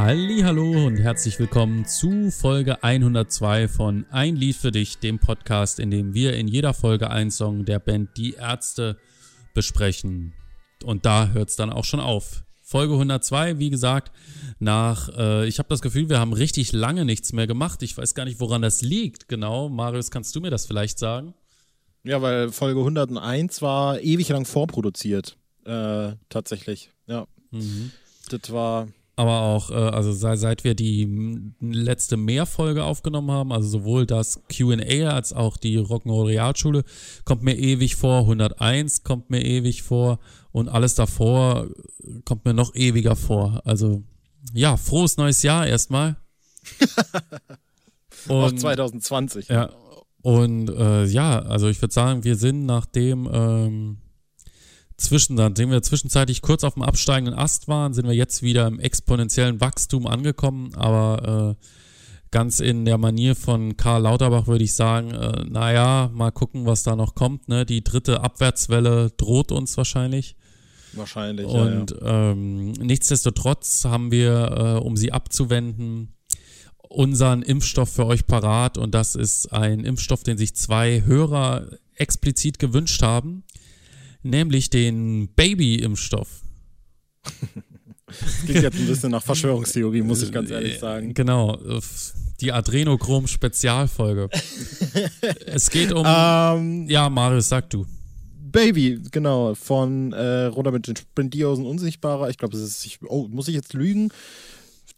Hallo und herzlich willkommen zu Folge 102 von Ein Lied für dich, dem Podcast, in dem wir in jeder Folge einen Song der Band Die Ärzte besprechen. Und da hört es dann auch schon auf. Folge 102, wie gesagt, nach, äh, ich habe das Gefühl, wir haben richtig lange nichts mehr gemacht. Ich weiß gar nicht, woran das liegt genau. Marius, kannst du mir das vielleicht sagen? Ja, weil Folge 101 war ewig lang vorproduziert. Äh, tatsächlich, ja. Mhm. Das war. Aber auch, äh, also seit wir die letzte Mehrfolge aufgenommen haben, also sowohl das QA als auch die Rock'n'Roll Realschule, kommt mir ewig vor. 101 kommt mir ewig vor. Und alles davor kommt mir noch ewiger vor. Also, ja, frohes neues Jahr erstmal. Und, auch 2020. Ja, und äh, ja, also ich würde sagen, wir sind nachdem ähm, zwischen, nachdem wir zwischenzeitlich kurz auf dem absteigenden Ast waren, sind wir jetzt wieder im exponentiellen Wachstum angekommen, aber äh, ganz in der Manier von Karl Lauterbach würde ich sagen, äh, naja, mal gucken, was da noch kommt. Ne? Die dritte Abwärtswelle droht uns wahrscheinlich. Wahrscheinlich. Und ja, ja. Ähm, nichtsdestotrotz haben wir, äh, um sie abzuwenden, unseren Impfstoff für euch parat und das ist ein Impfstoff, den sich zwei Hörer explizit gewünscht haben, nämlich den Baby-Impfstoff. Klingt jetzt ein bisschen nach Verschwörungstheorie, muss ich ganz ehrlich sagen. Genau, die Adrenochrom-Spezialfolge. es geht um. Um, ähm, ja, Marius, sag du. Baby, genau, von äh, runter mit den Spendiosen Unsichtbarer. Ich glaube, es ist. Oh, muss ich jetzt lügen?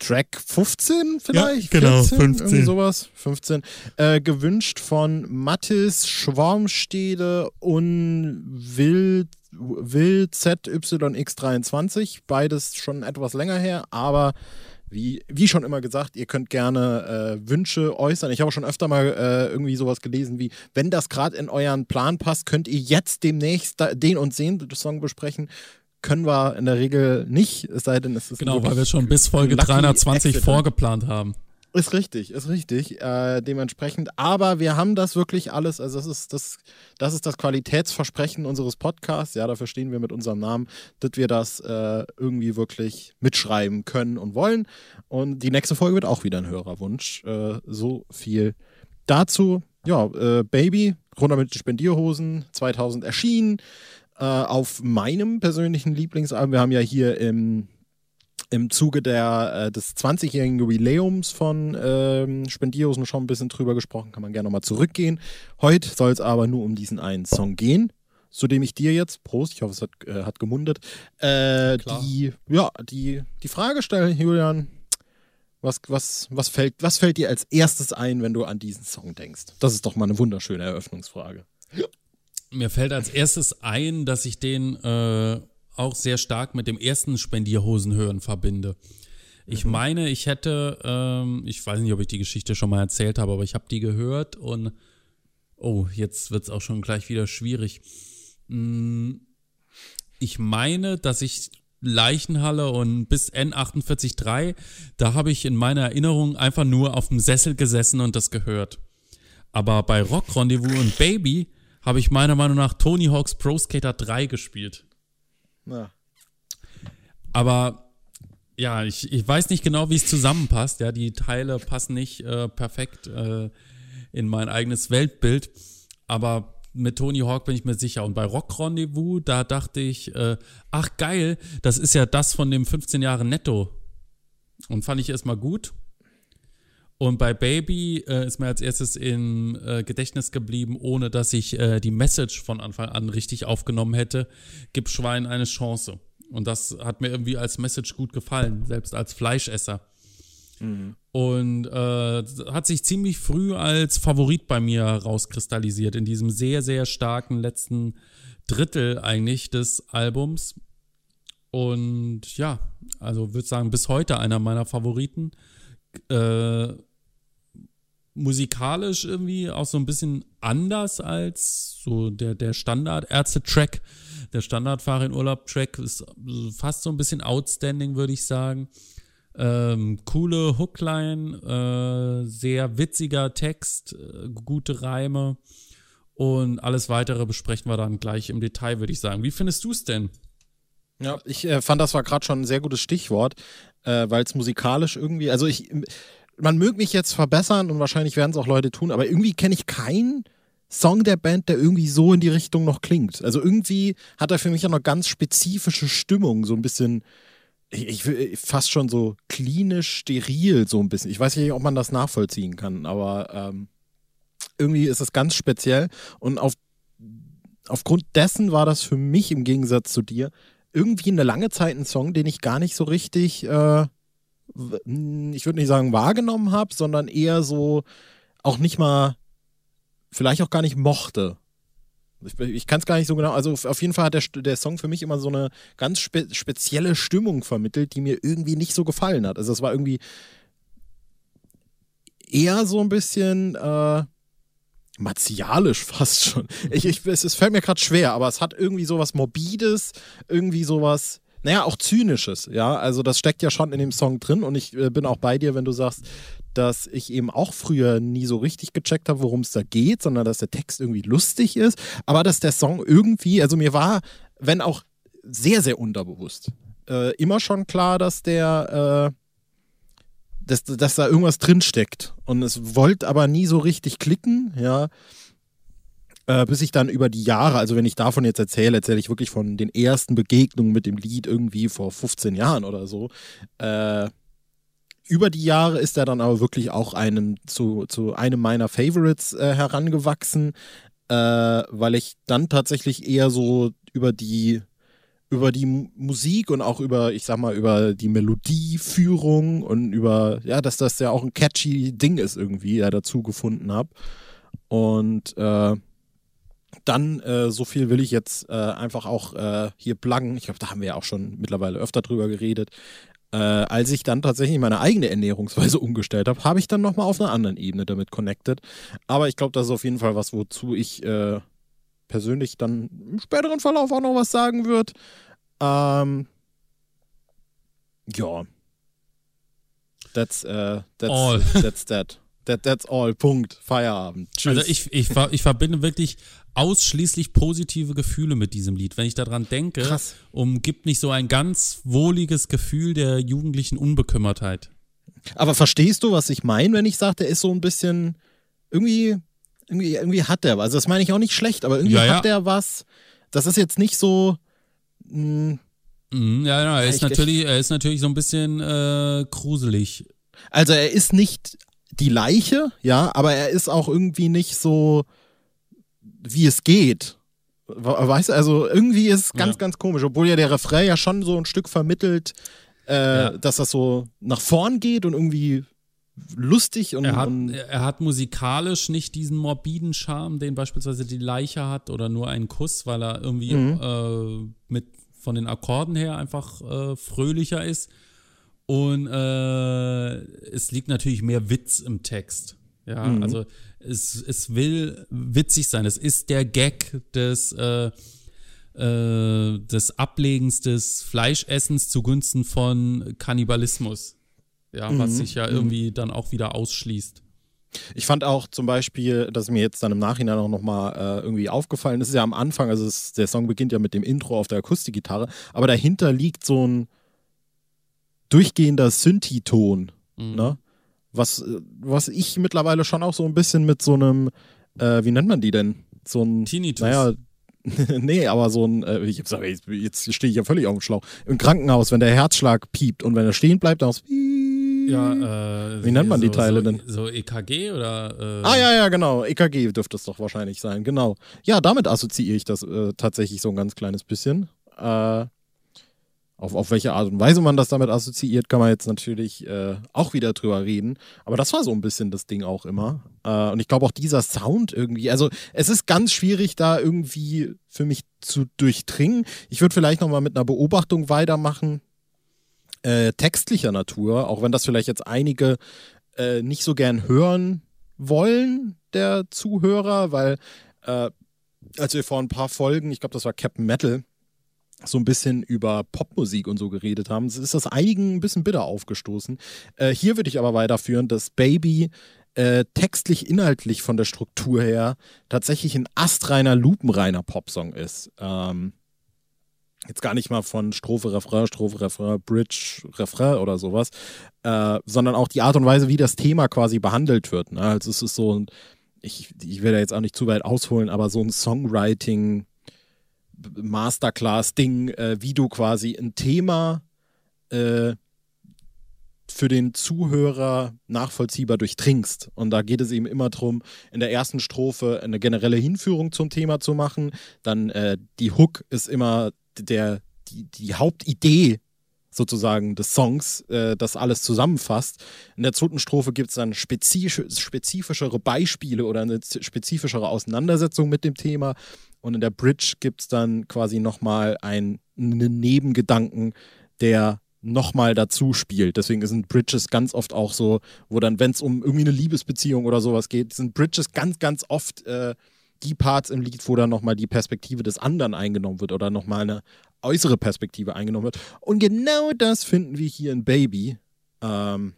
Track 15 vielleicht? Ja, genau, 14, 15. Irgendwie sowas. 15. Äh, gewünscht von Mattis Schwarmstede und Will, Will ZYX23. Beides schon etwas länger her, aber wie, wie schon immer gesagt, ihr könnt gerne äh, Wünsche äußern. Ich habe schon öfter mal äh, irgendwie sowas gelesen wie, wenn das gerade in euren Plan passt, könnt ihr jetzt demnächst den und den Song besprechen können wir in der Regel nicht, es sei denn, es ist. Genau, weil wir schon bis Folge 320 Accident. vorgeplant haben. Ist richtig, ist richtig. Äh, dementsprechend, aber wir haben das wirklich alles, also das ist das, das ist das Qualitätsversprechen unseres Podcasts, ja, dafür stehen wir mit unserem Namen, dass wir das äh, irgendwie wirklich mitschreiben können und wollen. Und die nächste Folge wird auch wieder ein Hörerwunsch. Äh, so viel dazu. Ja, äh, Baby, runter mit den Spendierhosen, 2000 erschienen äh, auf meinem persönlichen Lieblingsalbum. Wir haben ja hier im, im Zuge der, äh, des 20-jährigen Jubiläums von ähm, Spendierhosen schon ein bisschen drüber gesprochen. Kann man gerne nochmal zurückgehen. Heute soll es aber nur um diesen einen Song gehen zu dem ich dir jetzt, Prost, ich hoffe, es hat, äh, hat gemundet, äh, die, ja, die, die Frage stelle, Julian, was, was, was, fällt, was fällt dir als erstes ein, wenn du an diesen Song denkst? Das ist doch mal eine wunderschöne Eröffnungsfrage. Mir fällt als erstes ein, dass ich den äh, auch sehr stark mit dem ersten Spendierhosenhören verbinde. Ich mhm. meine, ich hätte, ähm, ich weiß nicht, ob ich die Geschichte schon mal erzählt habe, aber ich habe die gehört und oh, jetzt wird es auch schon gleich wieder schwierig. Hm, ich meine, dass ich Leichenhalle und bis N483, da habe ich in meiner Erinnerung einfach nur auf dem Sessel gesessen und das gehört. Aber bei Rock Rendezvous und Baby habe ich meiner Meinung nach Tony Hawk's Pro Skater 3 gespielt. Ja. Aber ja, ich, ich weiß nicht genau, wie es zusammenpasst. Ja, die Teile passen nicht äh, perfekt äh, in mein eigenes Weltbild. Aber mit Tony Hawk bin ich mir sicher. Und bei Rock Rendezvous, da dachte ich, äh, ach geil, das ist ja das von dem 15 Jahre Netto. Und fand ich erstmal gut. Und bei Baby äh, ist mir als erstes im äh, Gedächtnis geblieben, ohne dass ich äh, die Message von Anfang an richtig aufgenommen hätte. Gib Schwein eine Chance. Und das hat mir irgendwie als Message gut gefallen, selbst als Fleischesser. Mhm. Und äh, hat sich ziemlich früh als Favorit bei mir rauskristallisiert, in diesem sehr, sehr starken letzten Drittel eigentlich des Albums. Und ja, also würde sagen, bis heute einer meiner Favoriten. Äh, musikalisch irgendwie auch so ein bisschen anders als so der, der Standard-Ärzte-Track. Der Standard-Fahrer in Urlaub-Track ist fast so ein bisschen outstanding, würde ich sagen. Ähm, coole Hookline, äh, sehr witziger Text, äh, gute Reime und alles weitere besprechen wir dann gleich im Detail, würde ich sagen. Wie findest du es denn? Ja, ich äh, fand, das war gerade schon ein sehr gutes Stichwort, äh, weil es musikalisch irgendwie, also ich, man möge mich jetzt verbessern und wahrscheinlich werden es auch Leute tun, aber irgendwie kenne ich keinen Song der Band, der irgendwie so in die Richtung noch klingt. Also irgendwie hat er für mich auch noch ganz spezifische Stimmung, so ein bisschen, ich, ich fast schon so klinisch steril, so ein bisschen. Ich weiß nicht, ob man das nachvollziehen kann, aber ähm, irgendwie ist es ganz speziell und auf, aufgrund dessen war das für mich im Gegensatz zu dir irgendwie eine lange Zeit ein Song, den ich gar nicht so richtig, äh, ich würde nicht sagen wahrgenommen habe, sondern eher so auch nicht mal vielleicht auch gar nicht mochte. Ich, ich kann es gar nicht so genau. Also auf jeden Fall hat der, der Song für mich immer so eine ganz spe spezielle Stimmung vermittelt, die mir irgendwie nicht so gefallen hat. Also es war irgendwie eher so ein bisschen äh, martialisch fast schon. Ich, ich, es, es fällt mir gerade schwer, aber es hat irgendwie sowas Morbides, irgendwie sowas naja, auch zynisches, ja. Also das steckt ja schon in dem Song drin und ich äh, bin auch bei dir, wenn du sagst, dass ich eben auch früher nie so richtig gecheckt habe, worum es da geht, sondern dass der Text irgendwie lustig ist, aber dass der Song irgendwie, also mir war, wenn auch sehr, sehr unterbewusst, äh, immer schon klar, dass der, äh, dass, dass da irgendwas drinsteckt. Und es wollte aber nie so richtig klicken, ja äh, bis ich dann über die Jahre, also wenn ich davon jetzt erzähle, erzähle ich wirklich von den ersten Begegnungen mit dem Lied irgendwie vor 15 Jahren oder so. Äh, über die Jahre ist er dann aber wirklich auch einem, zu, zu einem meiner Favorites äh, herangewachsen, äh, weil ich dann tatsächlich eher so über die über die Musik und auch über, ich sag mal, über die Melodieführung und über, ja, dass das ja auch ein catchy Ding ist irgendwie, ja, dazu gefunden habe. Und äh, dann, äh, so viel will ich jetzt äh, einfach auch äh, hier pluggen. Ich glaube, da haben wir ja auch schon mittlerweile öfter drüber geredet. Äh, als ich dann tatsächlich meine eigene Ernährungsweise umgestellt habe, habe ich dann nochmal auf einer anderen Ebene damit connected. Aber ich glaube, das ist auf jeden Fall was, wozu ich äh, persönlich dann im späteren Verlauf auch noch was sagen würde. Ähm, ja. That's, uh, that's, all. that's that. that. That's all. Punkt. Feierabend. Tschüss. Also ich, ich, ich verbinde wirklich ausschließlich positive Gefühle mit diesem Lied. Wenn ich daran denke, Krass. umgibt mich so ein ganz wohliges Gefühl der jugendlichen Unbekümmertheit. Aber verstehst du, was ich meine, wenn ich sage, der ist so ein bisschen irgendwie, irgendwie, irgendwie hat der was. Also das meine ich auch nicht schlecht, aber irgendwie ja, ja. hat der was. Das ist jetzt nicht so. Mh, mm, ja, ja, er ist, natürlich, er ist natürlich so ein bisschen äh, gruselig. Also er ist nicht die Leiche, ja, aber er ist auch irgendwie nicht so wie es geht. Weißt du, also irgendwie ist es ganz, ja. ganz komisch, obwohl ja der Refrain ja schon so ein Stück vermittelt, äh, ja. dass das so nach vorn geht und irgendwie lustig und er, hat, und er hat musikalisch nicht diesen morbiden Charme, den beispielsweise die Leiche hat oder nur einen Kuss, weil er irgendwie mhm. äh, mit von den Akkorden her einfach äh, fröhlicher ist. Und äh, es liegt natürlich mehr Witz im Text. Ja, mhm. also es, es will witzig sein. Es ist der Gag des, äh, äh, des Ablegens des Fleischessens zugunsten von Kannibalismus. Ja, mhm. was sich ja mhm. irgendwie dann auch wieder ausschließt. Ich fand auch zum Beispiel, dass mir jetzt dann im Nachhinein auch nochmal äh, irgendwie aufgefallen ist, ist ja am Anfang, also es, der Song beginnt ja mit dem Intro auf der Akustikgitarre, aber dahinter liegt so ein durchgehender Synthi-Ton. Mhm. Ne? Was, was ich mittlerweile schon auch so ein bisschen mit so einem, äh, wie nennt man die denn? So ein, Tinnitus. Naja, nee, aber so ein, äh, jetzt, jetzt stehe ich ja völlig auf dem Schlauch. Im Krankenhaus, wenn der Herzschlag piept und wenn er stehen bleibt, dann ja, äh, Wie nennt man so, die Teile so, denn? So EKG oder? Äh ah ja, ja, genau. EKG dürfte es doch wahrscheinlich sein, genau. Ja, damit assoziiere ich das äh, tatsächlich so ein ganz kleines bisschen. Äh, auf, auf welche Art und Weise man das damit assoziiert, kann man jetzt natürlich äh, auch wieder drüber reden. Aber das war so ein bisschen das Ding auch immer. Äh, und ich glaube auch dieser Sound irgendwie, also es ist ganz schwierig, da irgendwie für mich zu durchdringen. Ich würde vielleicht nochmal mit einer Beobachtung weitermachen, äh, textlicher Natur, auch wenn das vielleicht jetzt einige äh, nicht so gern hören wollen, der Zuhörer, weil äh, als wir vor ein paar Folgen, ich glaube, das war Captain Metal, so ein bisschen über Popmusik und so geredet haben, ist das einigen ein bisschen bitter aufgestoßen. Äh, hier würde ich aber weiterführen, dass Baby äh, textlich, inhaltlich von der Struktur her tatsächlich ein astreiner, lupenreiner Popsong ist. Ähm, Jetzt gar nicht mal von Strophe, Refrain, Strophe, Refrain, Bridge, Refrain oder sowas, äh, sondern auch die Art und Weise, wie das Thema quasi behandelt wird. Ne? Also es ist so ein, ich, ich will da jetzt auch nicht zu weit ausholen, aber so ein Songwriting Masterclass-Ding, äh, wie du quasi ein Thema äh, für den Zuhörer nachvollziehbar durchdringst. Und da geht es eben immer darum, in der ersten Strophe eine generelle Hinführung zum Thema zu machen. Dann äh, die Hook ist immer der, die, die Hauptidee sozusagen des Songs, äh, das alles zusammenfasst. In der zweiten Strophe gibt es dann spezifisch, spezifischere Beispiele oder eine spezifischere Auseinandersetzung mit dem Thema. Und in der Bridge gibt es dann quasi nochmal einen Nebengedanken, der nochmal dazu spielt. Deswegen sind Bridges ganz oft auch so, wo dann, wenn es um irgendwie eine Liebesbeziehung oder sowas geht, sind Bridges ganz, ganz oft äh, die Parts im Lied, wo dann nochmal die Perspektive des anderen eingenommen wird oder nochmal eine äußere Perspektive eingenommen wird. Und genau das finden wir hier in Baby. Ähm,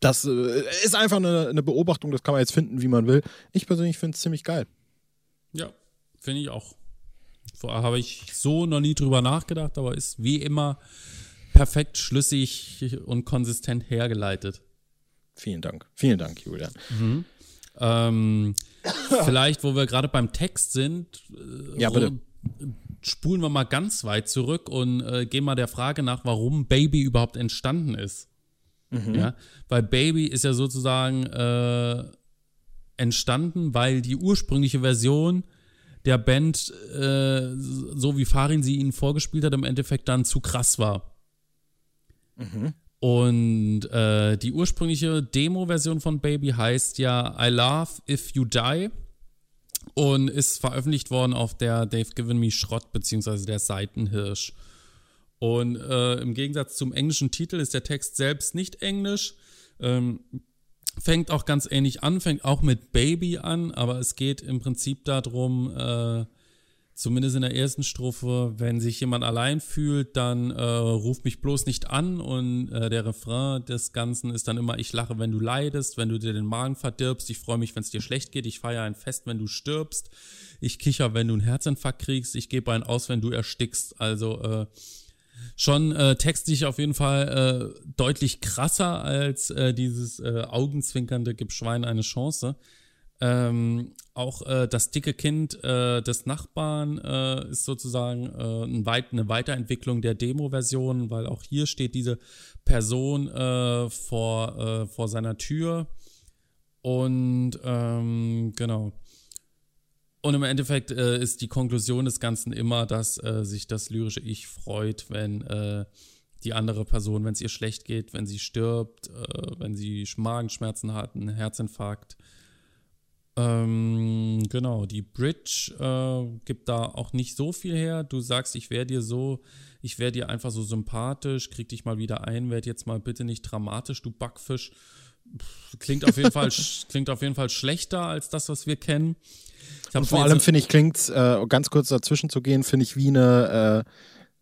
das äh, ist einfach eine, eine, Beobachtung, das kann man jetzt finden, wie man will. Ich persönlich finde es ziemlich geil. Ja, finde ich auch. Vorher habe ich so noch nie drüber nachgedacht, aber ist wie immer perfekt schlüssig und konsistent hergeleitet. Vielen Dank. Vielen Dank, Julian. Mhm. Ähm, vielleicht, wo wir gerade beim Text sind, äh, ja, spulen wir mal ganz weit zurück und äh, gehen mal der Frage nach, warum Baby überhaupt entstanden ist. Mhm. Ja, weil Baby ist ja sozusagen äh, entstanden, weil die ursprüngliche Version der Band, äh, so wie Farin sie ihnen vorgespielt hat, im Endeffekt dann zu krass war. Mhm. Und äh, die ursprüngliche Demo-Version von Baby heißt ja I Love If You Die und ist veröffentlicht worden auf der Dave Given Me Schrott beziehungsweise der Seitenhirsch. Und äh, im Gegensatz zum englischen Titel ist der Text selbst nicht englisch. Ähm, fängt auch ganz ähnlich an, fängt auch mit Baby an, aber es geht im Prinzip darum, äh, zumindest in der ersten Strophe, wenn sich jemand allein fühlt, dann äh, ruf mich bloß nicht an und äh, der Refrain des Ganzen ist dann immer, ich lache, wenn du leidest, wenn du dir den Magen verdirbst, ich freue mich, wenn es dir schlecht geht, ich feiere ein Fest, wenn du stirbst, ich kicher, wenn du einen Herzinfarkt kriegst, ich gebe einen aus, wenn du erstickst, also äh, schon äh, textlich auf jeden Fall äh, deutlich krasser als äh, dieses äh, augenzwinkernde Gib Schwein eine Chance. Ähm, auch äh, das dicke Kind äh, des Nachbarn äh, ist sozusagen äh, ein weit, eine Weiterentwicklung der Demo-Version, weil auch hier steht diese Person äh, vor, äh, vor seiner Tür. Und ähm, genau. Und im Endeffekt äh, ist die Konklusion des Ganzen immer, dass äh, sich das lyrische Ich freut, wenn äh, die andere Person, wenn es ihr schlecht geht, wenn sie stirbt, äh, wenn sie Magenschmerzen hat, einen Herzinfarkt. Ähm, genau, die Bridge äh, gibt da auch nicht so viel her. Du sagst, ich wäre dir so, ich wäre dir einfach so sympathisch, krieg dich mal wieder ein, werd jetzt mal bitte nicht dramatisch, du Backfisch. Klingt auf jeden Fall, klingt auf jeden Fall schlechter als das, was wir kennen. Und vor allem finde ich, klingt äh, ganz kurz dazwischen zu gehen, finde ich wie eine äh,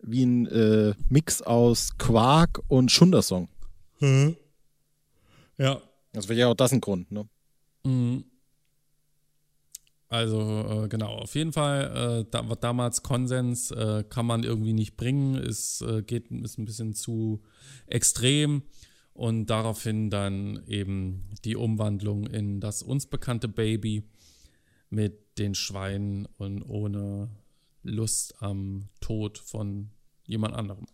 wie ein äh, Mix aus Quark und Schundersong. Mhm. Ja. Das wäre ja auch das ein Grund, ne? Mhm. Also äh, genau, auf jeden Fall, äh, da, damals Konsens äh, kann man irgendwie nicht bringen, ist, äh, geht, ist ein bisschen zu extrem und daraufhin dann eben die Umwandlung in das uns bekannte Baby mit den Schweinen und ohne Lust am Tod von jemand anderem.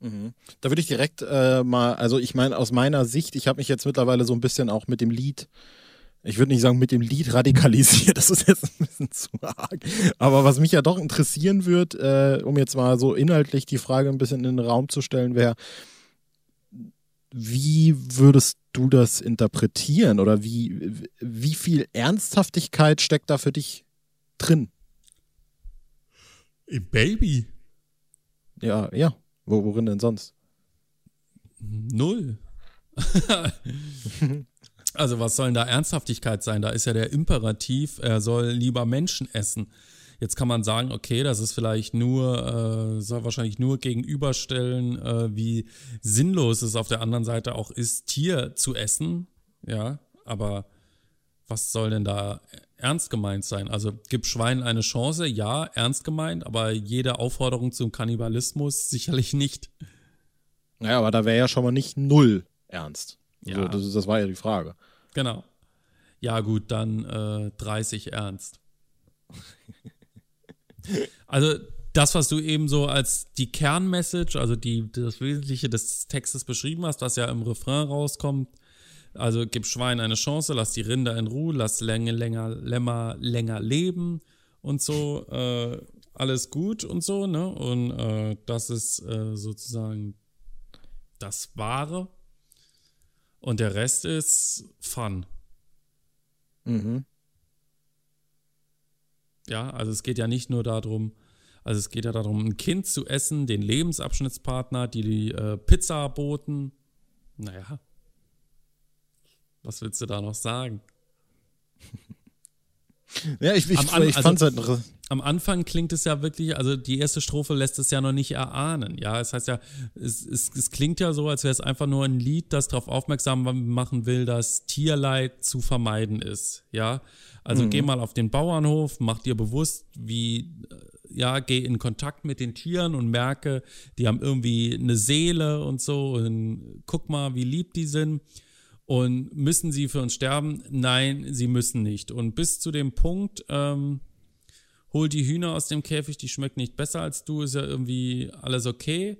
Mhm. Da würde ich direkt äh, mal, also ich meine, aus meiner Sicht, ich habe mich jetzt mittlerweile so ein bisschen auch mit dem Lied, ich würde nicht sagen mit dem Lied radikalisiert, das ist jetzt ein bisschen zu arg. Aber was mich ja doch interessieren wird, äh, um jetzt mal so inhaltlich die Frage ein bisschen in den Raum zu stellen, wäre, wie würdest du das interpretieren oder wie, wie viel Ernsthaftigkeit steckt da für dich drin? Baby. Ja, ja. worin denn sonst? Null. also was soll denn da Ernsthaftigkeit sein? Da ist ja der Imperativ, er soll lieber Menschen essen. Jetzt kann man sagen, okay, das ist vielleicht nur, äh, soll wahrscheinlich nur gegenüberstellen, äh, wie sinnlos es auf der anderen Seite auch ist, Tier zu essen. Ja, aber was soll denn da ernst gemeint sein. Also gib Schweinen eine Chance, ja, ernst gemeint, aber jede Aufforderung zum Kannibalismus sicherlich nicht. Naja, aber da wäre ja schon mal nicht null ernst. Ja. So, das, das war ja die Frage. Genau. Ja, gut, dann äh, 30 ernst. also das, was du eben so als die Kernmessage, also die, das Wesentliche des Textes beschrieben hast, was ja im Refrain rauskommt, also gib Schwein eine Chance, lass die Rinder in Ruhe, lass länger, länger, länger, länger leben und so, äh, alles gut und so, ne? Und äh, das ist äh, sozusagen das Wahre. Und der Rest ist Fun. Mhm. Ja, also es geht ja nicht nur darum, also es geht ja darum, ein Kind zu essen, den Lebensabschnittspartner, die die äh, Pizza boten. Naja, was willst du da noch sagen? Ja, ich, ich, Am ich also- fand's halt noch- Am Anfang klingt es ja wirklich, also die erste Strophe lässt es ja noch nicht erahnen. Ja, es heißt ja, es, es, es klingt ja so, als wäre es einfach nur ein Lied, das darauf aufmerksam machen will, dass Tierleid zu vermeiden ist. Ja, also geh mal auf den Bauernhof, mach dir bewusst, wie, äh, ja, geh in Kontakt mit den Tieren und merke, die haben irgendwie eine Seele und so und guck mal, wie lieb die sind. Und müssen sie für uns sterben? Nein, sie müssen nicht. Und bis zu dem Punkt, ähm, hol die Hühner aus dem Käfig, die schmecken nicht besser als du, ist ja irgendwie alles okay.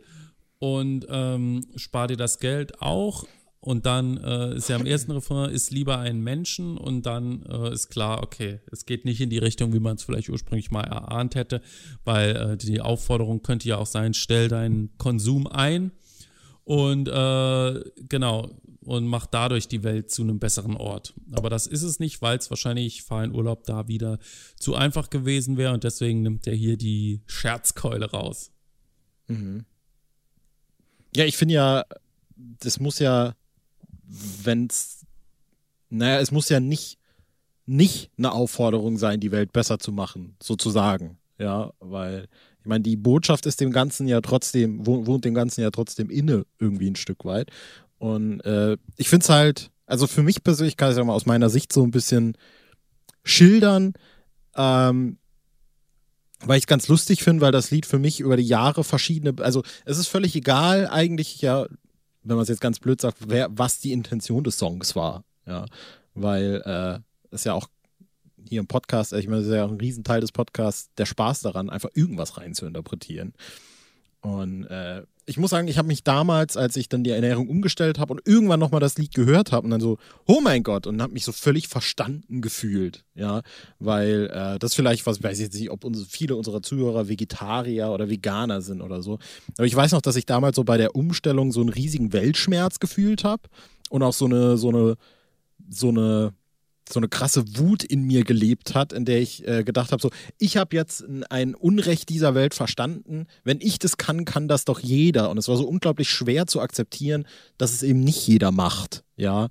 Und ähm, spar dir das Geld auch. Und dann äh, ist ja im ersten Refrain, ist lieber ein Menschen und dann äh, ist klar, okay, es geht nicht in die Richtung, wie man es vielleicht ursprünglich mal erahnt hätte, weil äh, die Aufforderung könnte ja auch sein, stell deinen Konsum ein und äh, genau und mach dadurch die Welt zu einem besseren Ort. Aber das ist es nicht, weil es wahrscheinlich fahr in Urlaub da wieder zu einfach gewesen wäre und deswegen nimmt er hier die Scherzkeule raus. Ja, ich finde ja, das muss ja, wenn's, naja, es muss ja nicht, nicht eine Aufforderung sein, die Welt besser zu machen, sozusagen. Ja, weil, ich meine, die Botschaft ist dem Ganzen ja trotzdem, wo- wohnt dem Ganzen ja trotzdem inne, irgendwie ein Stück weit. Und äh, ich finde es halt, also für mich persönlich kann ich es ja mal aus meiner Sicht so ein bisschen schildern, ähm, weil ich es ganz lustig finde, weil das Lied für mich über die Jahre verschiedene, also es ist völlig egal eigentlich, ja, wenn man es jetzt ganz blöd sagt, wer, was die Intention des Songs war, ja, weil äh, es ja auch hier im Podcast, ich meine, es ist ja auch ein Riesenteil des Podcasts, der Spaß daran, einfach irgendwas rein zu interpretieren. Und äh, ich muss sagen, ich habe mich damals, als ich dann die Ernährung umgestellt habe und irgendwann nochmal das Lied gehört habe und dann so, oh mein Gott, und habe mich so völlig verstanden gefühlt, ja, weil äh, das vielleicht, was weiß ich jetzt nicht, ob unsere, viele unserer Zuhörer Vegetarier oder Veganer sind oder so, aber ich weiß noch, dass ich damals so bei der Umstellung so einen riesigen Weltschmerz gefühlt habe und auch so eine, so eine, so eine so eine krasse Wut in mir gelebt hat, in der ich äh, gedacht habe, so, ich habe jetzt ein- Unrecht dieser Welt verstanden. Wenn ich das kann, kann das doch jeder. Und es war so unglaublich schwer zu akzeptieren, dass es eben nicht jeder macht. Ja,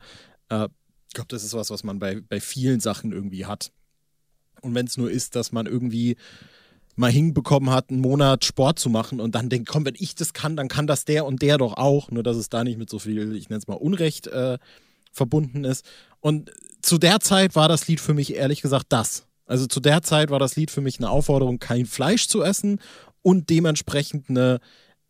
äh, ich glaube, das ist was, was man bei, bei vielen Sachen irgendwie hat. Und wenn es nur ist, dass man irgendwie mal hinbekommen hat, einen Monat Sport zu machen und dann denkt, komm, wenn ich das kann, dann kann das der und der doch auch. Nur dass es da nicht mit so viel, ich nenne es mal Unrecht äh, verbunden ist. Und zu der Zeit war das Lied für mich ehrlich gesagt das. Also zu der Zeit war das Lied für mich eine Aufforderung, kein Fleisch zu essen und dementsprechend eine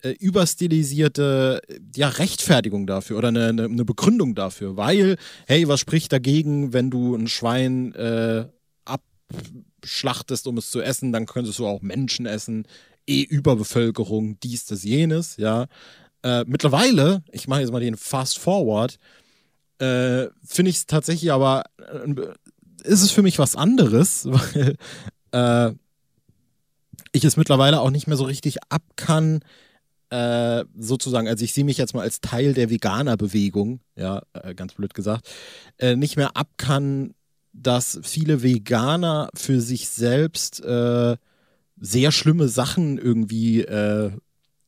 äh, überstilisierte ja, Rechtfertigung dafür oder eine, eine, eine Begründung dafür. Weil, hey, was spricht dagegen, wenn du ein Schwein äh, abschlachtest, um es zu essen, dann könntest du auch Menschen essen. Eh Überbevölkerung, dies, das, jenes, ja. Äh, mittlerweile, ich mache jetzt mal den Fast Forward, äh, finde ich es tatsächlich aber, äh, ist es für mich was anderes, weil äh, ich es mittlerweile auch nicht mehr so richtig ab kann, äh, sozusagen, also ich sehe mich jetzt mal als Teil der Veganer-Bewegung, ja, äh, ganz blöd gesagt, äh, nicht mehr ab kann, dass viele Veganer für sich selbst äh, sehr schlimme Sachen irgendwie äh,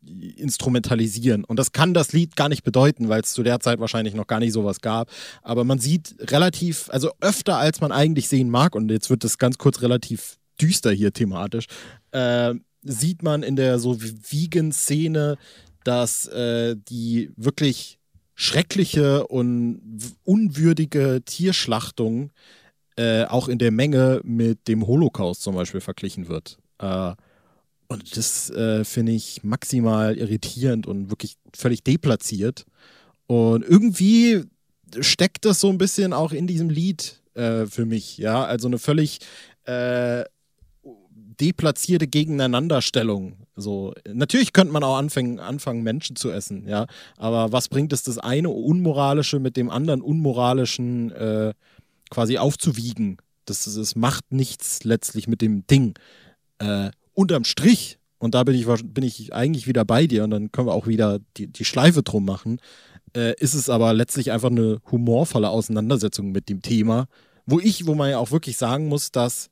instrumentalisieren. Und das kann das Lied gar nicht bedeuten, weil es zu der Zeit wahrscheinlich noch gar nicht sowas gab. Aber man sieht relativ, also öfter als man eigentlich sehen mag, und jetzt wird das ganz kurz relativ düster hier thematisch, äh, sieht man in der so Vegan-Szene, dass äh, die wirklich schreckliche und unwürdige Tierschlachtung äh, auch in der Menge mit dem Holocaust zum Beispiel verglichen wird. Äh, und das äh, finde ich maximal irritierend und wirklich völlig deplatziert. Und irgendwie steckt das so ein bisschen auch in diesem Lied äh, für mich, ja. Also eine völlig äh, deplatzierte Gegeneinanderstellung. So, natürlich könnte man auch anfangen, anfangen, Menschen zu essen, ja. Aber was bringt es, das eine Unmoralische mit dem anderen Unmoralischen äh, quasi aufzuwiegen? Das, das macht nichts letztlich mit dem Ding. Äh, unterm Strich, und da bin ich, bin ich eigentlich wieder bei dir, und dann können wir auch wieder die, die Schleife drum machen, äh, ist es aber letztlich einfach eine humorvolle Auseinandersetzung mit dem Thema, wo ich, wo man ja auch wirklich sagen muss, dass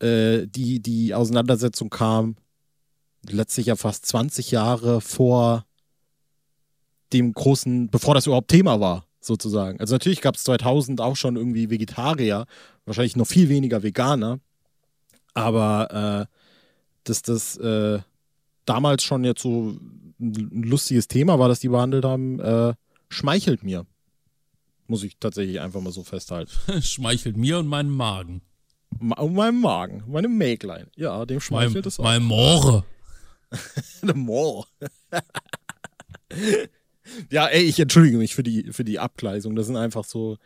äh, die, die Auseinandersetzung kam letztlich ja fast 20 Jahre vor dem großen, bevor das überhaupt Thema war, sozusagen. Also natürlich gab es 2000 auch schon irgendwie Vegetarier, wahrscheinlich noch viel weniger Veganer, aber äh, dass das äh, damals schon jetzt so ein lustiges Thema war, das die behandelt haben, äh, schmeichelt mir. Muss ich tatsächlich einfach mal so festhalten. schmeichelt mir und meinem Magen. Ma meinem Magen, meinem Mäglein. Ja, dem schmeichelt es auch. Mein Moore. Der Moore. ja, ey, ich entschuldige mich für die, für die Abgleisung. Das sind einfach so.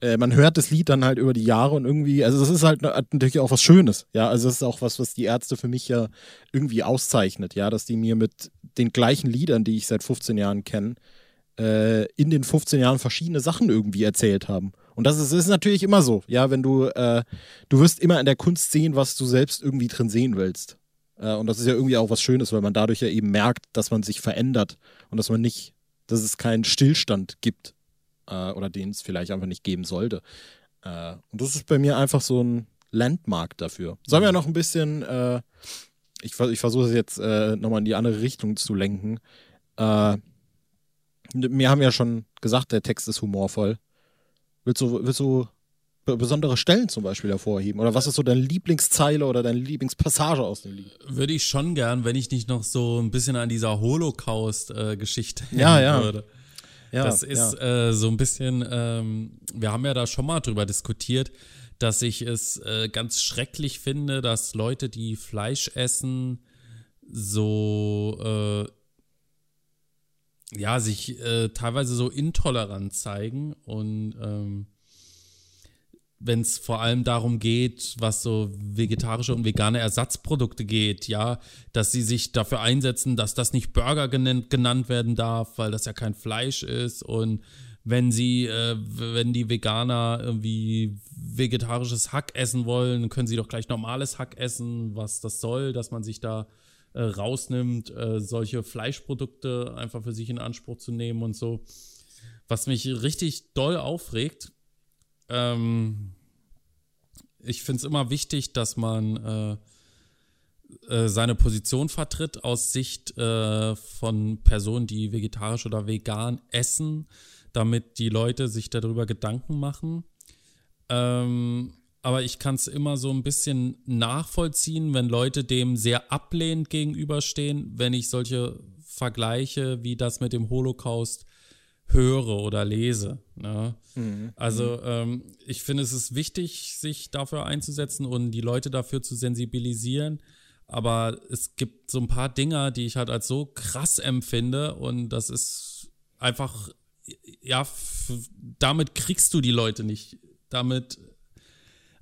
Äh, man hört das Lied dann halt über die Jahre und irgendwie, also das ist halt natürlich auch was Schönes, ja, also das ist auch was, was die Ärzte für mich ja irgendwie auszeichnet, ja, dass die mir mit den gleichen Liedern, die ich seit 15 Jahren kenne, äh, in den 15 Jahren verschiedene Sachen irgendwie erzählt haben. Und das ist, ist natürlich immer so, ja, wenn du, äh, du wirst immer in der Kunst sehen, was du selbst irgendwie drin sehen willst. Äh, und das ist ja irgendwie auch was Schönes, weil man dadurch ja eben merkt, dass man sich verändert und dass man nicht, dass es keinen Stillstand gibt äh, oder den es vielleicht einfach nicht geben sollte. Äh, und das ist bei mir einfach so ein Landmark dafür. Sollen wir noch ein bisschen, äh, ich, ich versuche es jetzt äh, nochmal in die andere Richtung zu lenken. Äh, wir haben ja schon gesagt, der Text ist humorvoll. Willst du, willst du besondere Stellen zum Beispiel hervorheben? Oder was ist so deine Lieblingszeile oder deine Lieblingspassage aus dem Lied? Würde ich schon gern, wenn ich nicht noch so ein bisschen an dieser Holocaust-Geschichte äh, ja, ja. würde. Ja, das ist ja. äh, so ein bisschen, ähm, wir haben ja da schon mal drüber diskutiert, dass ich es äh, ganz schrecklich finde, dass Leute, die Fleisch essen, so äh, ja, sich äh, teilweise so intolerant zeigen und ähm, wenn es vor allem darum geht, was so vegetarische und vegane Ersatzprodukte geht, ja, dass sie sich dafür einsetzen, dass das nicht Burger genannt, genannt werden darf, weil das ja kein Fleisch ist und wenn sie, äh, wenn die Veganer irgendwie vegetarisches Hack essen wollen, können sie doch gleich normales Hack essen, was das soll, dass man sich da äh, rausnimmt, äh, solche Fleischprodukte einfach für sich in Anspruch zu nehmen und so. Was mich richtig doll aufregt, ähm, ich finde es immer wichtig, dass man äh, äh, seine Position vertritt aus Sicht äh, von Personen, die vegetarisch oder vegan essen, damit die Leute sich darüber Gedanken machen. Ähm, aber ich kann es immer so ein bisschen nachvollziehen, wenn Leute dem sehr ablehnend gegenüberstehen, wenn ich solche Vergleiche wie das mit dem Holocaust höre oder lese. Ne? Mhm. Also ähm, ich finde, es ist wichtig, sich dafür einzusetzen und die Leute dafür zu sensibilisieren. Aber es gibt so ein paar Dinger, die ich halt als so krass empfinde und das ist einfach, ja, damit kriegst du die Leute nicht. Damit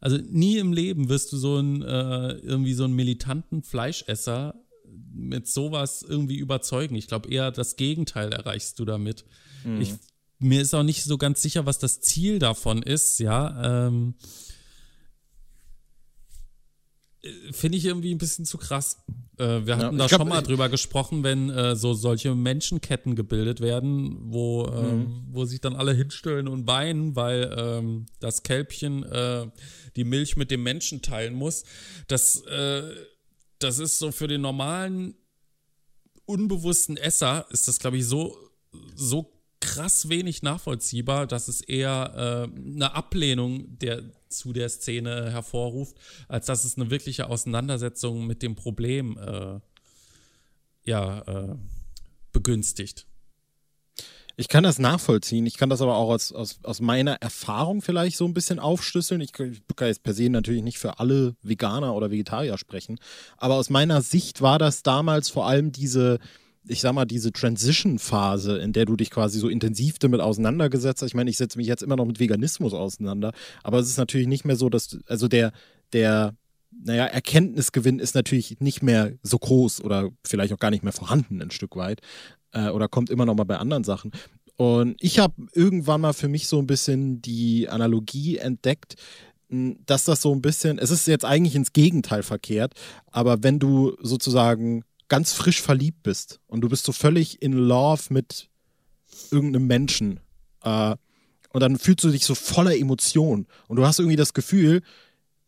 also nie im Leben wirst du so einen, äh, irgendwie so einen militanten Fleischesser mit sowas irgendwie überzeugen. Ich glaube eher das Gegenteil erreichst du damit. Mhm. Ich, mir ist auch nicht so ganz sicher, was das Ziel davon ist, ja. Ähm, Finde ich irgendwie ein bisschen zu krass. Äh, wir hatten ja, da glaub, schon mal drüber gesprochen, wenn äh, so solche Menschenketten gebildet werden, wo, äh, mhm. wo sich dann alle hinstellen und weinen, weil ähm, das Kälbchen äh, die Milch mit dem Menschen teilen muss. Das, äh, das ist so für den normalen, unbewussten Esser, ist das, glaube ich, so, so krass wenig nachvollziehbar, dass es eher äh, eine Ablehnung der, zu der Szene hervorruft, als dass es eine wirkliche Auseinandersetzung mit dem Problem äh, ja, äh, begünstigt. Ich kann das nachvollziehen. Ich kann das aber auch aus, aus, aus meiner Erfahrung vielleicht so ein bisschen aufschlüsseln. Ich kann jetzt per se natürlich nicht für alle Veganer oder Vegetarier sprechen. Aber aus meiner Sicht war das damals vor allem diese, ich sag mal, diese Transition-Phase, in der du dich quasi so intensiv damit auseinandergesetzt hast. Ich meine, ich setze mich jetzt immer noch mit Veganismus auseinander, aber es ist natürlich nicht mehr so, dass, also der, der, naja, Erkenntnisgewinn ist natürlich nicht mehr so groß oder vielleicht auch gar nicht mehr vorhanden, ein Stück weit äh, oder kommt immer noch mal bei anderen Sachen. Und ich habe irgendwann mal für mich so ein bisschen die Analogie entdeckt, dass das so ein bisschen, es ist jetzt eigentlich ins Gegenteil verkehrt, aber wenn du sozusagen ganz frisch verliebt bist und du bist so völlig in Love mit irgendeinem Menschen äh, und dann fühlst du dich so voller Emotion und du hast irgendwie das Gefühl,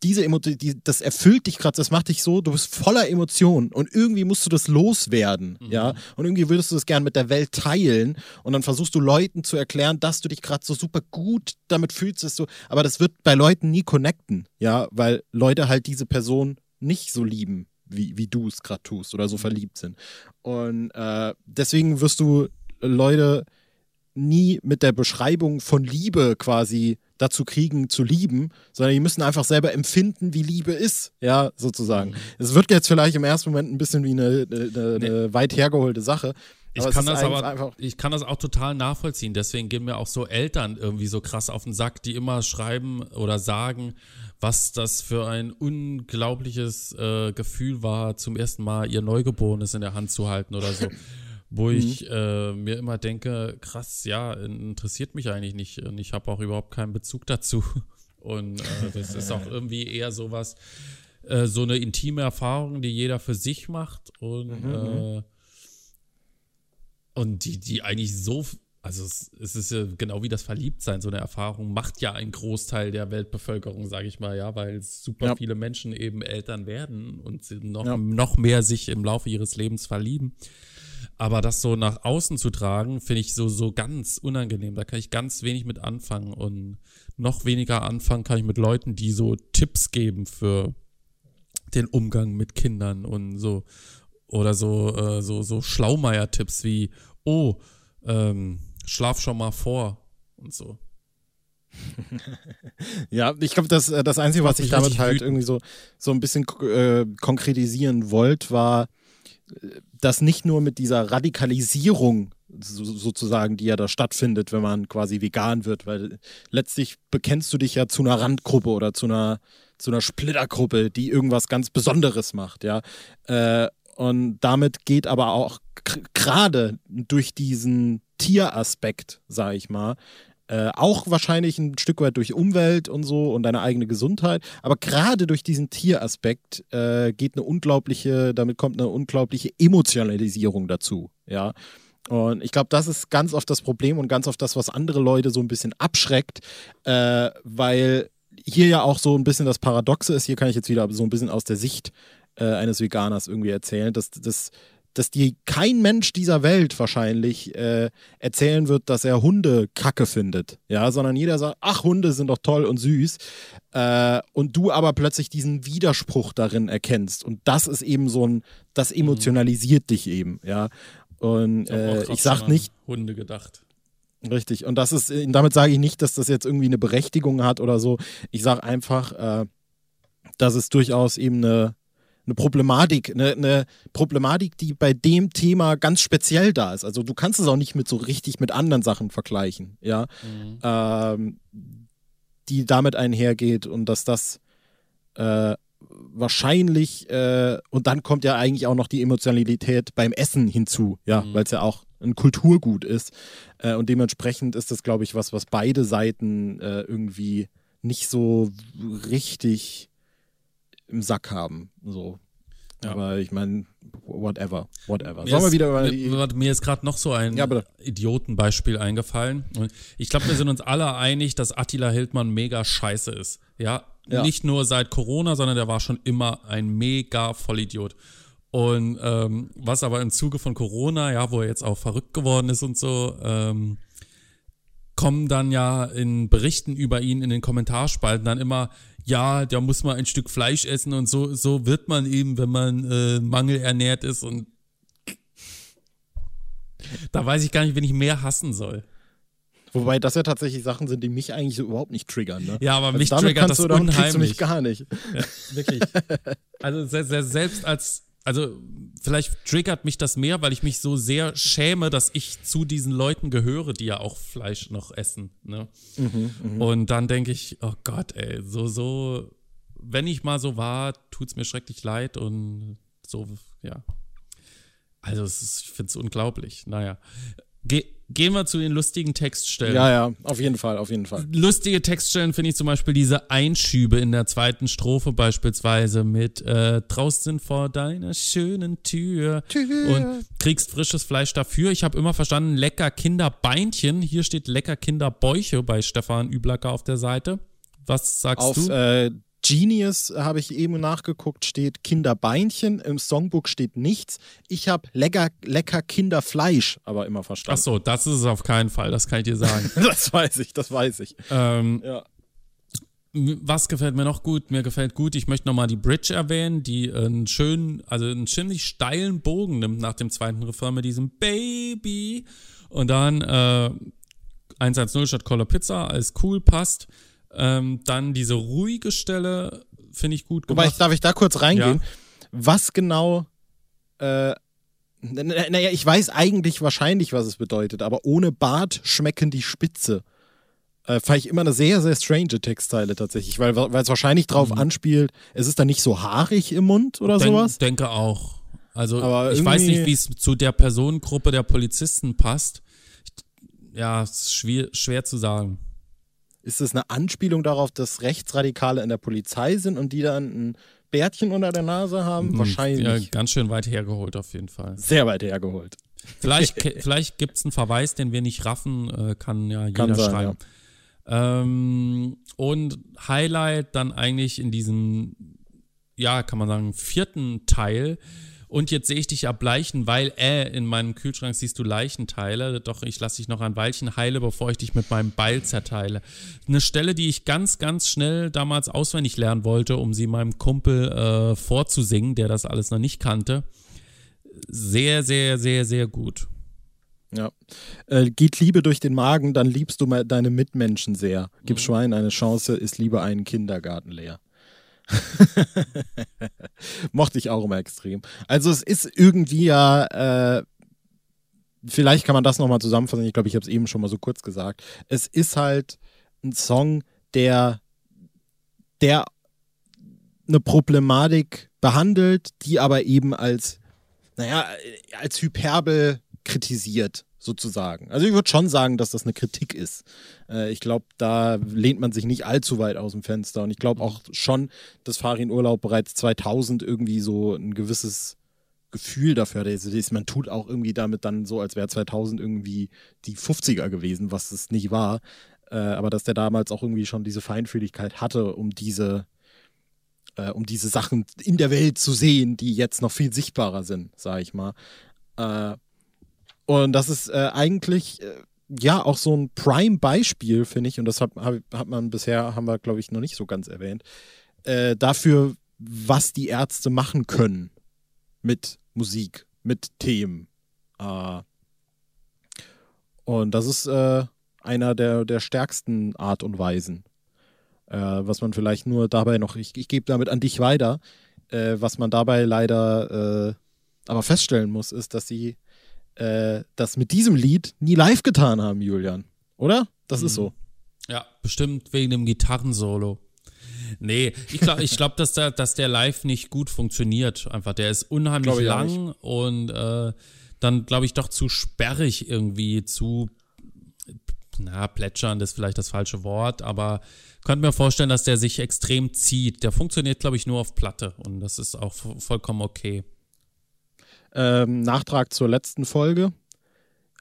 diese Emotion, die, das erfüllt dich gerade, das macht dich so, du bist voller Emotionen und irgendwie musst du das loswerden, mhm. ja, und irgendwie würdest du das gerne mit der Welt teilen und dann versuchst du Leuten zu erklären, dass du dich gerade so super gut damit fühlst, dass du, aber das wird bei Leuten nie connecten, ja, weil Leute halt diese Person nicht so lieben, wie, wie du es gerade tust oder so mhm. verliebt sind. Und äh, deswegen wirst du Leute nie mit der Beschreibung von Liebe quasi dazu kriegen, zu lieben, sondern die müssen einfach selber empfinden, wie Liebe ist, ja, sozusagen. Mhm. Es wird jetzt vielleicht im ersten Moment ein bisschen wie eine, eine, eine nee. weit hergeholte Sache. Ich kann das aber, ich kann das auch total nachvollziehen. Deswegen gehen mir auch so Eltern irgendwie so krass auf den Sack, die immer schreiben oder sagen, was das für ein unglaubliches äh, Gefühl war, zum ersten Mal ihr Neugeborenes in der Hand zu halten oder so. wo mhm. ich äh, mir immer denke, krass, ja, interessiert mich eigentlich nicht und ich habe auch überhaupt keinen Bezug dazu. Und äh, das ist auch irgendwie eher sowas, äh, so eine intime Erfahrung, die jeder für sich macht und, mhm. Und die, die eigentlich so, also es, es, ist ja genau wie das Verliebtsein, so eine Erfahrung macht ja ein Großteil der Weltbevölkerung, sage ich mal, ja, weil super ja. viele Menschen eben Eltern werden und noch, ja. noch mehr sich im Laufe ihres Lebens verlieben. Aber das so nach außen zu tragen, finde ich so, so ganz unangenehm. Da kann ich ganz wenig mit anfangen und noch weniger anfangen kann ich mit Leuten, die so Tipps geben für den Umgang mit Kindern und so. Oder so, äh, so, so Schlaumeier-Tipps wie, oh, ähm, schlaf schon mal vor und so. ja, ich glaube, das, äh, das Einzige, was ich damit halt irgendwie so, so ein bisschen äh, konkretisieren wollte, war, das nicht nur mit dieser Radikalisierung so, sozusagen, die ja da stattfindet, wenn man quasi vegan wird, weil letztlich bekennst du dich ja zu einer Randgruppe oder zu einer, zu einer Splittergruppe, die irgendwas ganz Besonderes macht, ja. Äh, und damit geht aber auch gerade durch diesen Tieraspekt, sage ich mal, äh, auch wahrscheinlich ein Stück weit durch Umwelt und so und deine eigene Gesundheit, aber gerade durch diesen Tieraspekt äh, geht eine unglaubliche, damit kommt eine unglaubliche Emotionalisierung dazu, ja. Und ich glaube, das ist ganz oft das Problem und ganz oft das, was andere Leute so ein bisschen abschreckt, äh, weil hier ja auch so ein bisschen das Paradoxe ist, hier kann ich jetzt wieder so ein bisschen aus der Sicht äh, eines Veganers irgendwie erzählen, dass das dass dir kein Mensch dieser Welt wahrscheinlich äh, erzählen wird, dass er Hunde kacke findet. Ja, sondern jeder sagt, ach, Hunde sind doch toll und süß. Äh, und du aber plötzlich diesen Widerspruch darin erkennst. Und das ist eben so ein, das mhm. emotionalisiert mhm. dich eben, ja. Und äh, ich sag nicht. Hunde gedacht. Richtig. Und das ist, damit sage ich nicht, dass das jetzt irgendwie eine Berechtigung hat oder so. Ich sage einfach, äh, dass es durchaus eben eine eine Problematik, eine, eine, Problematik, die bei dem Thema ganz speziell da ist. Also du kannst es auch nicht mit so richtig mit anderen Sachen vergleichen, ja, mhm. ähm, die damit einhergeht und dass das äh, wahrscheinlich äh, und dann kommt ja eigentlich auch noch die Emotionalität beim Essen hinzu, ja, mhm. weil es ja auch ein Kulturgut ist äh, und dementsprechend ist das, glaube ich, was, was beide Seiten äh, irgendwie nicht so richtig im Sack haben. So. Ja. Aber ich meine, whatever, whatever. Mir Sollen wir wieder über mir, mir ist gerade noch so ein ja, Idiotenbeispiel eingefallen. ich glaube, wir sind uns alle einig, dass Attila Hildmann mega scheiße ist. Ja? ja? nicht nur seit Corona, sondern der war schon immer ein mega Vollidiot. Und ähm, was aber im Zuge von Corona, ja, wo er jetzt auch verrückt geworden ist und so, ähm, kommen dann ja in Berichten über ihn in den Kommentarspalten dann immer, ja, da muss man ein Stück Fleisch essen und so, so wird man eben, wenn man äh, mangelernährt ist und da weiß ich gar nicht, wen ich mehr hassen soll. Wobei das ja tatsächlich Sachen sind, die mich eigentlich so überhaupt nicht triggern. Ne? Ja, aber Also mich triggert das du, kriegst du unheimlich. mich gar nicht. Ja, wirklich. Also se- se- selbst als, also vielleicht triggert mich das mehr, weil ich mich so sehr schäme, dass ich zu diesen Leuten gehöre, die ja auch Fleisch noch essen. Ne? Und dann denke ich, oh Gott, ey, so, so, wenn ich mal so war, tut's mir schrecklich leid und so, ja. Also es ist, ich finde es unglaublich. Naja. Ge gehen wir zu den lustigen Textstellen. Ja, ja, auf jeden Fall, auf jeden Fall. Lustige Textstellen finde ich zum Beispiel diese Einschübe in der zweiten Strophe beispielsweise mit äh, draußen vor deiner schönen Tür, Tür. und kriegst frisches Fleisch dafür. Ich habe immer verstanden, lecker Kinderbeinchen. Hier steht lecker Kinderbäuche bei Stefan Üblacker auf der Seite. Was sagst Auf du? äh, Genius habe ich eben nachgeguckt, steht Kinderbeinchen. Im Songbook steht nichts. Ich habe lecker, lecker Kinderfleisch, aber immer Ach verstanden. so, das ist es auf keinen Fall, das kann ich dir sagen. Das weiß ich, das weiß ich. ähm, Ja. Was gefällt mir noch gut? Mir gefällt gut, ich möchte nochmal die Bridge erwähnen, die einen schönen, also einen ziemlich steilen Bogen nimmt nach dem zweiten Refrain mit diesem Baby. Und dann äh, 110 statt Color Pizza, alles cool, passt. Ähm, dann diese ruhige Stelle finde ich gut Wobei, ich, gemacht. darf ich da kurz reingehen? Ja. Was genau, äh, naja, ich weiß eigentlich wahrscheinlich, was es bedeutet, aber ohne Bart schmecken die Spitze. Äh, fand ich immer eine sehr, sehr strange Textzeile tatsächlich, weil es wahrscheinlich drauf anspielt, es ist dann nicht so haarig im Mund oder Den- sowas. denke auch. Also Aber ich weiß nicht, wie es zu der Personengruppe der Polizisten passt. Ich, ja, es ist schwer, schwer zu sagen. Ist es eine Anspielung darauf, dass Rechtsradikale in der Polizei sind und die dann ein Bärtchen unter der Nase haben? Wahrscheinlich. Ja, ganz schön weit hergeholt auf jeden Fall. Sehr weit hergeholt. Vielleicht, vielleicht gibt es einen Verweis, den wir nicht raffen, äh, kann ja jeder Kann sein, schreiben. Ähm, und Highlight dann eigentlich in diesem, ja, kann man sagen, vierten Teil. Und jetzt sehe ich dich erbleichen, weil, äh, in meinem Kühlschrank siehst du Leichenteile. Doch ich lasse dich noch ein Weilchen heile, bevor ich dich mit meinem Beil zerteile. Eine Stelle, die ich ganz, ganz schnell damals auswendig lernen wollte, um sie meinem Kumpel äh, vorzusingen, der das alles noch nicht kannte. Sehr, sehr, sehr, sehr gut. Ja. Äh, geht Liebe durch den Magen, dann liebst du mal deine Mitmenschen sehr. Gib Schwein eine Chance, ist lieber einen Kindergarten leer. Mochte ich auch immer extrem. Also es ist irgendwie ja, äh, vielleicht kann man das nochmal zusammenfassen, ich glaube, ich habe es eben schon mal so kurz gesagt. Es ist halt ein Song, der, der eine Problematik behandelt, die aber eben als, naja, als Hyperbel kritisiert, sozusagen. Also ich würde schon sagen, dass das eine Kritik ist. Äh, ich glaube, da lehnt man sich nicht allzu weit aus dem Fenster. Und ich glaube auch schon, dass Farin Urlaub bereits 2000 irgendwie so ein gewisses Gefühl dafür hat. Also man tut auch irgendwie damit dann so, als wäre 2000 irgendwie die 50er gewesen, was es nicht war. Äh, aber dass der damals auch irgendwie schon diese Feinfühligkeit hatte, um diese äh, um diese Sachen in der Welt zu sehen, die jetzt noch viel sichtbarer sind, sage ich mal. Äh, und das ist äh, eigentlich äh, ja auch so ein Prime-Beispiel, finde ich, und das hat, hat man bisher, haben wir, glaube ich, noch nicht so ganz erwähnt, äh, dafür, was die Ärzte machen können mit Musik, mit Themen. Äh, und das ist äh, einer der, der stärksten Art und Weisen. Äh, was man vielleicht nur dabei noch, ich, ich gebe damit an dich weiter, was man dabei leider aber feststellen muss, ist, dass sie äh, das mit diesem Lied nie live getan haben, Julian. Oder? Das ist so. Ja, bestimmt wegen dem Gitarrensolo. Nee, ich glaube, ich glaub, dass, der, dass der live nicht gut funktioniert. Einfach, der ist unheimlich lang und äh, dann, glaube ich, doch zu sperrig irgendwie, zu, na, plätschern ist vielleicht das falsche Wort, aber könnte mir vorstellen, dass der sich extrem zieht. Der funktioniert, glaube ich, nur auf Platte und das ist auch vo- vollkommen okay. Ähm, Nachtrag zur letzten Folge.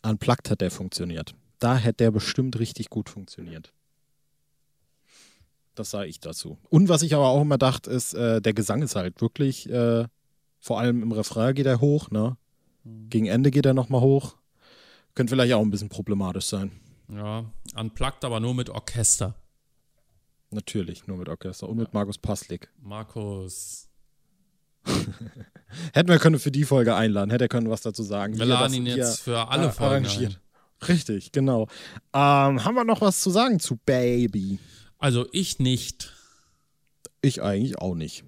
Unplugged hat der funktioniert. Da hätte der bestimmt richtig gut funktioniert. Das sage ich dazu. Und was ich aber auch immer dachte, ist, äh, der Gesang ist halt wirklich, äh, vor allem im Refrain geht er hoch, ne? Gegen Ende geht er nochmal hoch. Könnte vielleicht auch ein bisschen problematisch sein. Ja, unplugged, aber nur mit Orchester. Natürlich, nur mit Orchester und mit Markus Paslik. Markus. Hätten wir können für die Folge einladen, hätte er können was dazu sagen. Wir laden ihn jetzt für alle äh, Folgen arrangiert. Richtig, genau. Ähm, haben wir noch was zu sagen zu Baby? Also ich nicht. Ich eigentlich auch nicht.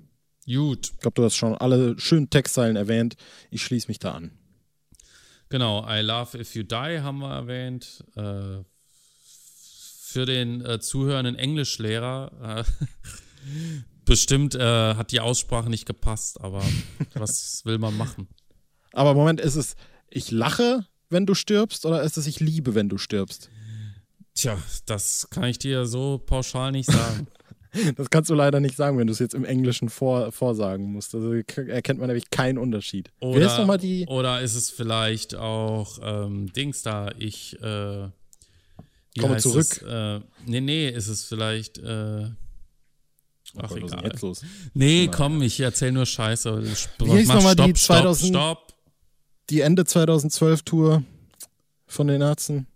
Gut. Ich glaube, du hast schon alle schönen Textzeilen erwähnt. Ich schließe mich da an. Genau, I Love If You Die haben wir erwähnt. Äh, für den äh, zuhörenden Englischlehrer äh, bestimmt äh, hat die Aussprache nicht gepasst, aber was will man machen? Aber Moment, ist es ich lache, wenn du stirbst, oder ist es ich liebe, wenn du stirbst? Tja, das kann ich dir so pauschal nicht sagen. Das kannst du leider nicht sagen, wenn du es jetzt im Englischen vor, vorsagen musst. Also erkennt man nämlich keinen Unterschied. Oder, nochmal die? oder ist es vielleicht auch ähm, Dings da, ich äh, Komme zurück. Es? Äh, nee, nee, ist es vielleicht äh, Oh Ach, Gott, egal. jetzt los? Nee, Mal, komm, ich erzähl nur Scheiße. Wie hieß nochmal die stopp, stopp, 2000 stopp. Die Ende 2012 Tour von den Ärzten.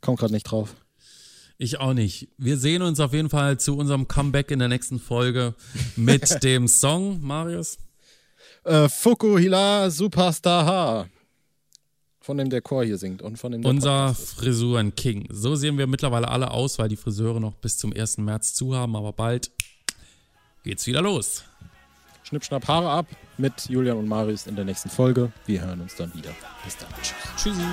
Komm gerade nicht drauf. Ich auch nicht. Wir sehen uns auf jeden Fall zu unserem Comeback in der nächsten Folge mit dem Song, Marius. Äh, Fukuhila Superstar H. Von dem der Chor hier singt und von dem der Unser. Frisuren-King. So sehen wir mittlerweile alle aus, weil die Friseure noch bis zum 1. März zu haben, aber bald geht's wieder los. Schnipp, schnapp, Haare ab mit Julian und Marius in der nächsten Folge. Wir hören uns dann wieder. Bis dann. Tschüss. Tschüssi.